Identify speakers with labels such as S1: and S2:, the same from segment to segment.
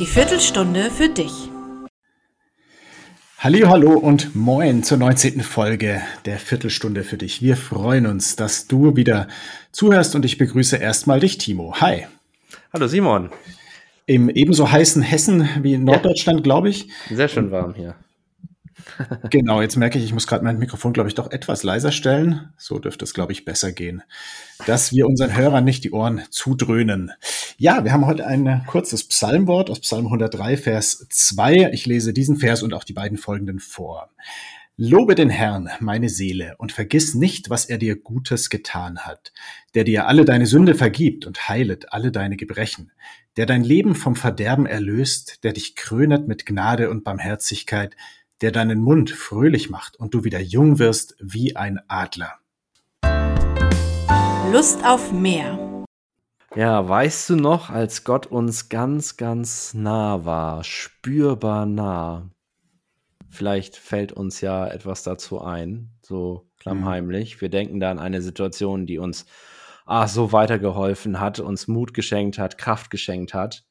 S1: Die Viertelstunde für dich.
S2: Hallo, hallo und moin zur 19. Folge der Viertelstunde für dich. Wir freuen uns, dass du wieder zuhörst und ich begrüße erstmal dich, Timo. Hi.
S3: Hallo, Simon.
S2: Im ebenso heißen Hessen wie in Norddeutschland, ja. glaube ich.
S3: Sehr schön warm hier.
S2: Genau, jetzt merke ich, ich muss gerade mein Mikrofon, glaube ich, doch etwas leiser stellen. So dürfte es, glaube ich, besser gehen. Dass wir unseren Hörern nicht die Ohren zudröhnen. Ja, wir haben heute ein kurzes Psalmwort aus Psalm 103, Vers 2. Ich lese diesen Vers und auch die beiden folgenden vor. Lobe den Herrn, meine Seele, und vergiss nicht, was er dir Gutes getan hat, der dir alle deine Sünde vergibt und heilet alle deine Gebrechen, der dein Leben vom Verderben erlöst, der dich krönet mit Gnade und Barmherzigkeit, der deinen Mund fröhlich macht und du wieder jung wirst wie ein Adler.
S1: Lust auf mehr.
S3: Ja, weißt du noch, als Gott uns ganz, ganz nah war, spürbar nah? Vielleicht fällt uns ja etwas dazu ein, so klammheimlich. Mhm. Wir denken da an eine Situation, die uns ah, so weitergeholfen hat, uns Mut geschenkt hat, Kraft geschenkt hat.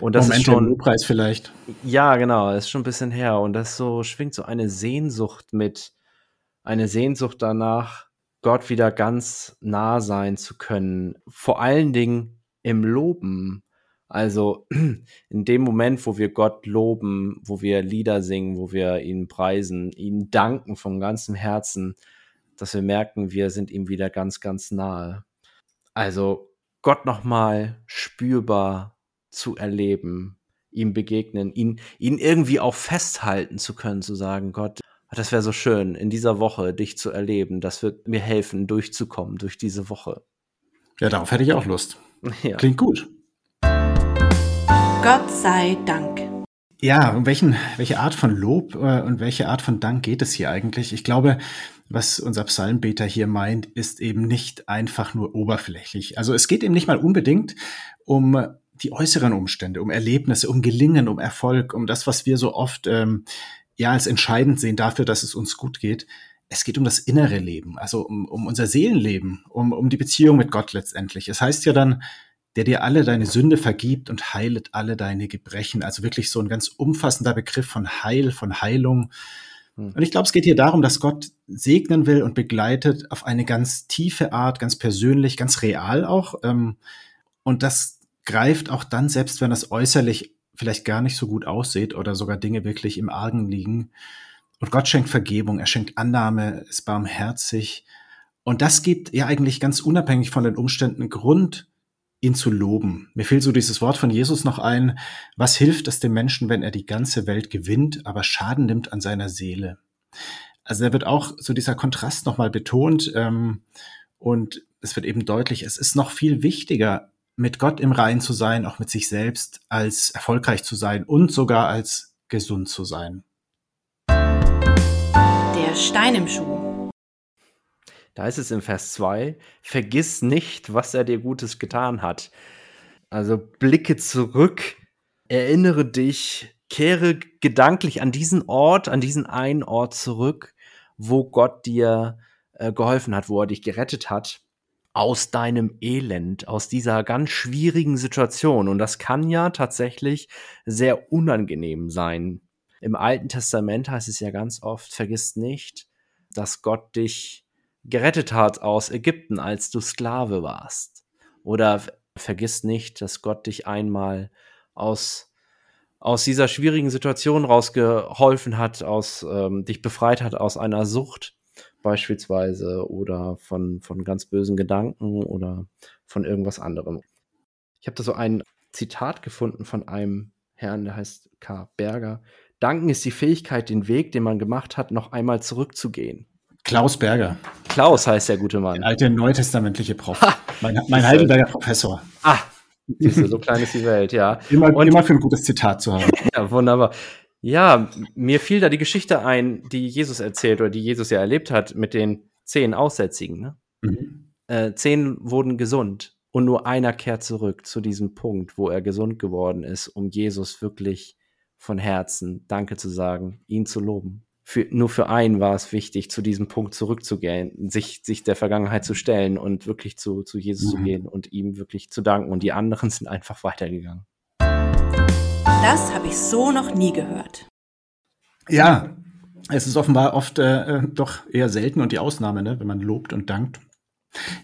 S2: Und das Moment ist schon Preis vielleicht.
S3: Ja, genau, ist schon ein bisschen her und das so schwingt so eine Sehnsucht mit eine Sehnsucht danach, Gott wieder ganz nah sein zu können, vor allen Dingen im Loben. Also in dem Moment, wo wir Gott loben, wo wir Lieder singen, wo wir ihn preisen, ihn danken vom ganzen Herzen, dass wir merken, wir sind ihm wieder ganz, ganz nahe. Also Gott nochmal spürbar zu erleben, ihm begegnen, ihn, ihn irgendwie auch festhalten zu können, zu sagen, Gott, das wäre so schön, in dieser Woche dich zu erleben. Das wird mir helfen, durchzukommen durch diese Woche.
S2: Ja, darauf hätte ich auch Lust. Ja. Klingt gut.
S1: Gott sei Dank.
S2: Ja, um welchen, welche Art von Lob äh, und welche Art von Dank geht es hier eigentlich? Ich glaube, was unser Psalmbeter hier meint, ist eben nicht einfach nur oberflächlich. Also es geht eben nicht mal unbedingt um die äußeren Umstände, um Erlebnisse, um Gelingen, um Erfolg, um das, was wir so oft ähm, ja als entscheidend sehen dafür, dass es uns gut geht. Es geht um das innere Leben, also um, um unser Seelenleben, um, um die Beziehung mit Gott letztendlich. Es heißt ja dann, der dir alle deine Sünde vergibt und heilet alle deine Gebrechen. Also wirklich so ein ganz umfassender Begriff von Heil, von Heilung. Hm. Und ich glaube, es geht hier darum, dass Gott segnen will und begleitet auf eine ganz tiefe Art, ganz persönlich, ganz real auch. Ähm, und das greift auch dann, selbst wenn das äußerlich vielleicht gar nicht so gut aussieht oder sogar Dinge wirklich im Argen liegen. Und Gott schenkt Vergebung, er schenkt Annahme, ist barmherzig. Und das gibt ja eigentlich ganz unabhängig von den Umständen Grund, ihn zu loben. Mir fehlt so dieses Wort von Jesus noch ein. Was hilft es dem Menschen, wenn er die ganze Welt gewinnt, aber Schaden nimmt an seiner Seele? Also da wird auch so dieser Kontrast nochmal betont. Ähm, und es wird eben deutlich, es ist noch viel wichtiger, mit Gott im Rein zu sein, auch mit sich selbst, als erfolgreich zu sein und sogar als gesund zu sein.
S1: Der Stein im Schuh.
S3: Da ist es im Vers 2, vergiss nicht, was er dir Gutes getan hat. Also blicke zurück, erinnere dich, kehre gedanklich an diesen Ort, an diesen einen Ort zurück, wo Gott dir äh, geholfen hat, wo er dich gerettet hat aus deinem Elend, aus dieser ganz schwierigen Situation. Und das kann ja tatsächlich sehr unangenehm sein. Im Alten Testament heißt es ja ganz oft, vergiss nicht, dass Gott dich gerettet hat aus Ägypten, als du Sklave warst. Oder vergiss nicht, dass Gott dich einmal aus, aus dieser schwierigen Situation rausgeholfen hat, aus, ähm, dich befreit hat aus einer Sucht beispielsweise oder von, von ganz bösen Gedanken oder von irgendwas anderem. Ich habe da so ein Zitat gefunden von einem Herrn, der heißt K. Berger. Danken ist die Fähigkeit, den Weg, den man gemacht hat, noch einmal zurückzugehen.
S2: Klaus Berger.
S3: Klaus heißt der gute Mann.
S2: Der alte neutestamentliche Prof. Ha, mein, mein Heidelberger Professor.
S3: Ah, so klein ist die Welt, ja.
S2: Immer, Und, immer für ein gutes Zitat zu haben.
S3: ja, wunderbar. Ja, mir fiel da die Geschichte ein, die Jesus erzählt oder die Jesus ja erlebt hat mit den zehn Aussätzigen. Ne? Mhm. Äh, zehn wurden gesund und nur einer kehrt zurück zu diesem Punkt, wo er gesund geworden ist, um Jesus wirklich von Herzen Danke zu sagen, ihn zu loben. Für, nur für einen war es wichtig, zu diesem Punkt zurückzugehen, sich, sich der Vergangenheit zu stellen und wirklich zu, zu Jesus mhm. zu gehen und ihm wirklich zu danken. Und die anderen sind einfach weitergegangen.
S1: Das habe ich so noch nie gehört.
S2: Ja, es ist offenbar oft äh, äh, doch eher selten und die Ausnahme, ne, wenn man lobt und dankt.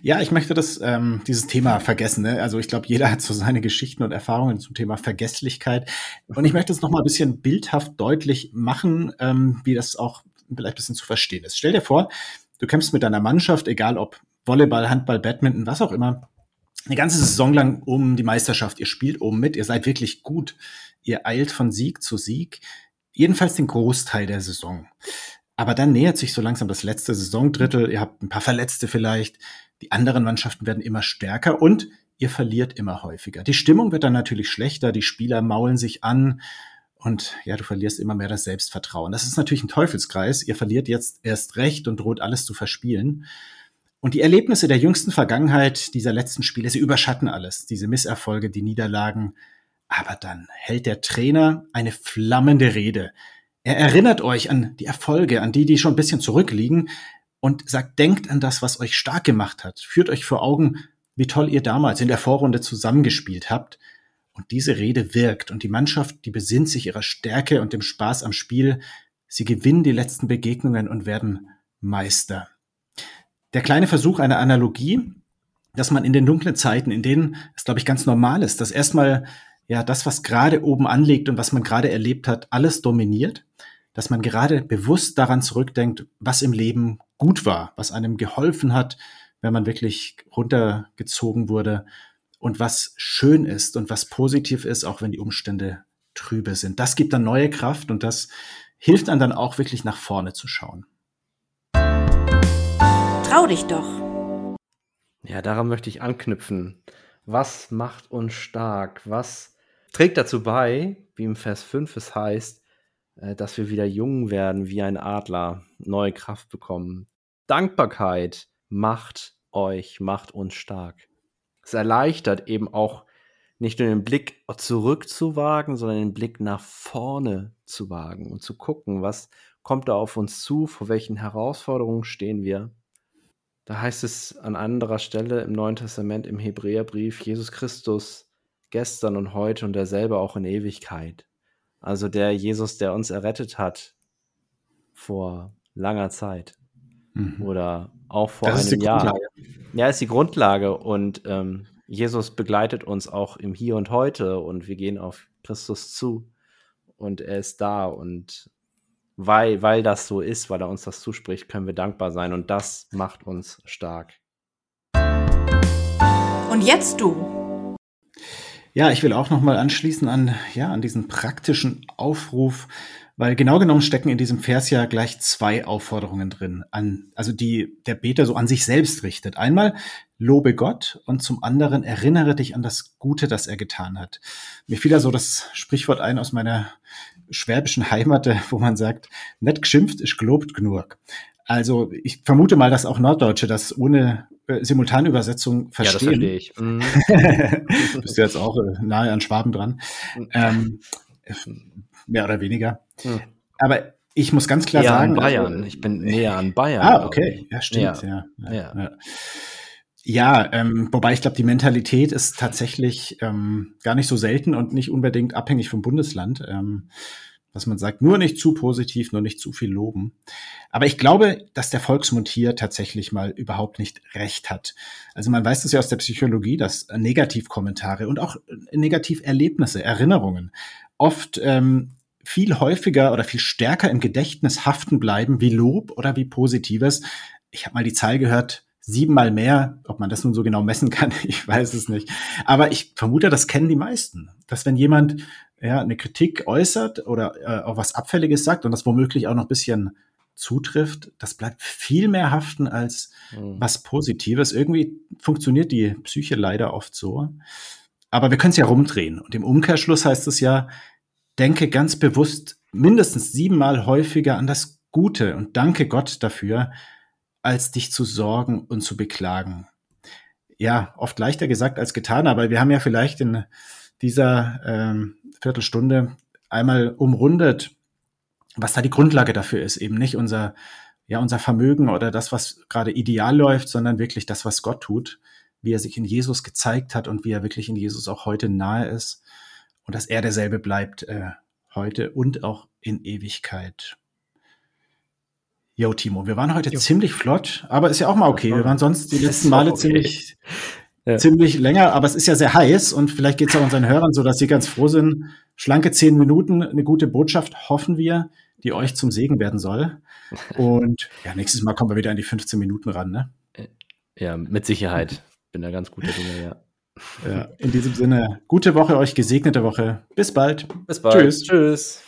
S2: Ja, ich möchte das, ähm, dieses Thema vergessen. Ne? Also ich glaube, jeder hat so seine Geschichten und Erfahrungen zum Thema Vergesslichkeit. Und ich möchte es noch mal ein bisschen bildhaft deutlich machen, ähm, wie das auch vielleicht ein bisschen zu verstehen ist. Stell dir vor, du kämpfst mit deiner Mannschaft, egal ob Volleyball, Handball, Badminton, was auch immer, eine ganze Saison lang um die Meisterschaft. Ihr spielt oben mit, ihr seid wirklich gut. Ihr eilt von Sieg zu Sieg. Jedenfalls den Großteil der Saison. Aber dann nähert sich so langsam das letzte Saisondrittel. Ihr habt ein paar Verletzte vielleicht. Die anderen Mannschaften werden immer stärker und ihr verliert immer häufiger. Die Stimmung wird dann natürlich schlechter. Die Spieler maulen sich an. Und ja, du verlierst immer mehr das Selbstvertrauen. Das ist natürlich ein Teufelskreis. Ihr verliert jetzt erst recht und droht alles zu verspielen. Und die Erlebnisse der jüngsten Vergangenheit dieser letzten Spiele, sie überschatten alles. Diese Misserfolge, die Niederlagen. Aber dann hält der Trainer eine flammende Rede. Er erinnert euch an die Erfolge, an die, die schon ein bisschen zurückliegen und sagt, denkt an das, was euch stark gemacht hat. Führt euch vor Augen, wie toll ihr damals in der Vorrunde zusammengespielt habt. Und diese Rede wirkt und die Mannschaft, die besinnt sich ihrer Stärke und dem Spaß am Spiel. Sie gewinnen die letzten Begegnungen und werden Meister. Der kleine Versuch einer Analogie, dass man in den dunklen Zeiten, in denen es, glaube ich, ganz normal ist, dass erstmal ja das, was gerade oben anliegt und was man gerade erlebt hat, alles dominiert, dass man gerade bewusst daran zurückdenkt, was im Leben gut war, was einem geholfen hat, wenn man wirklich runtergezogen wurde und was schön ist und was positiv ist, auch wenn die Umstände trübe sind. Das gibt dann neue Kraft und das hilft einem dann auch wirklich nach vorne zu schauen.
S1: Trau dich doch.
S3: Ja, daran möchte ich anknüpfen. Was macht uns stark? Was trägt dazu bei, wie im Vers 5 es heißt, äh, dass wir wieder jung werden wie ein Adler, neue Kraft bekommen. Dankbarkeit macht euch, macht uns stark. Es erleichtert eben auch nicht nur den Blick zurückzuwagen, sondern den Blick nach vorne zu wagen und zu gucken, was kommt da auf uns zu, vor welchen Herausforderungen stehen wir. Da heißt es an anderer Stelle im Neuen Testament im Hebräerbrief, Jesus Christus gestern und heute und derselbe auch in Ewigkeit. Also der Jesus, der uns errettet hat vor langer Zeit mhm. oder auch vor das einem Jahr. Ja, ist die Grundlage und ähm, Jesus begleitet uns auch im Hier und Heute und wir gehen auf Christus zu und er ist da und weil, weil das so ist, weil er uns das zuspricht, können wir dankbar sein und das macht uns stark.
S1: Und jetzt du.
S2: Ja, ich will auch noch mal anschließen an, ja, an diesen praktischen Aufruf, weil genau genommen stecken in diesem Vers ja gleich zwei Aufforderungen drin, an, also die der Beter so an sich selbst richtet. Einmal lobe Gott und zum anderen erinnere dich an das Gute, das er getan hat. Mir fiel da so das Sprichwort ein aus meiner schwäbischen Heimat, wo man sagt, net geschimpft ist gelobt genug. Also ich vermute mal, dass auch Norddeutsche das ohne äh, Simultanübersetzung verstehen. Ja, das verstehe ich. Mhm. Bist du jetzt auch äh, nahe an Schwaben dran. Mhm. Ähm, mehr oder weniger. Mhm. Aber ich muss ganz klar
S3: näher
S2: sagen.
S3: An Bayern. Also, ich bin näher an Bayern.
S2: Ah, okay. Ja, stimmt. Ja, ja. ja. ja. ja ähm, wobei ich glaube, die Mentalität ist tatsächlich ähm, gar nicht so selten und nicht unbedingt abhängig vom Bundesland. Ähm, dass man sagt, nur nicht zu positiv, nur nicht zu viel loben. Aber ich glaube, dass der Volksmund hier tatsächlich mal überhaupt nicht recht hat. Also man weiß das ja aus der Psychologie, dass Negativkommentare und auch Negativerlebnisse, Erinnerungen oft ähm, viel häufiger oder viel stärker im Gedächtnis haften bleiben wie Lob oder wie Positives. Ich habe mal die Zahl gehört, siebenmal mehr. Ob man das nun so genau messen kann, ich weiß es nicht. Aber ich vermute, das kennen die meisten. Dass wenn jemand ja, eine Kritik äußert oder äh, auch was Abfälliges sagt und das womöglich auch noch ein bisschen zutrifft, das bleibt viel mehr haften als mhm. was Positives. Irgendwie funktioniert die Psyche leider oft so. Aber wir können es ja rumdrehen. Und im Umkehrschluss heißt es ja, denke ganz bewusst mindestens siebenmal häufiger an das Gute und danke Gott dafür, als dich zu sorgen und zu beklagen. Ja, oft leichter gesagt als getan, aber wir haben ja vielleicht in dieser ähm, Viertelstunde einmal umrundet, was da die Grundlage dafür ist. Eben nicht unser, ja, unser Vermögen oder das, was gerade ideal läuft, sondern wirklich das, was Gott tut, wie er sich in Jesus gezeigt hat und wie er wirklich in Jesus auch heute nahe ist. und dass er derselbe bleibt äh, heute und auch in Ewigkeit. Jo, Timo, wir waren heute jo. ziemlich flott, aber ist ja auch mal okay. Wir waren sonst die letzten Male okay. ziemlich, ja. ziemlich länger, aber es ist ja sehr heiß und vielleicht geht es auch unseren Hörern so, dass sie ganz froh sind. Schlanke zehn Minuten, eine gute Botschaft, hoffen wir, die euch zum Segen werden soll. Und ja, nächstes Mal kommen wir wieder an die 15 Minuten ran, ne?
S3: Ja, mit Sicherheit. Bin da ganz guter Dinge, ja.
S2: Ja, in diesem Sinne, gute Woche euch, gesegnete Woche. Bis bald.
S3: Bis bald. Tschüss. Tschüss.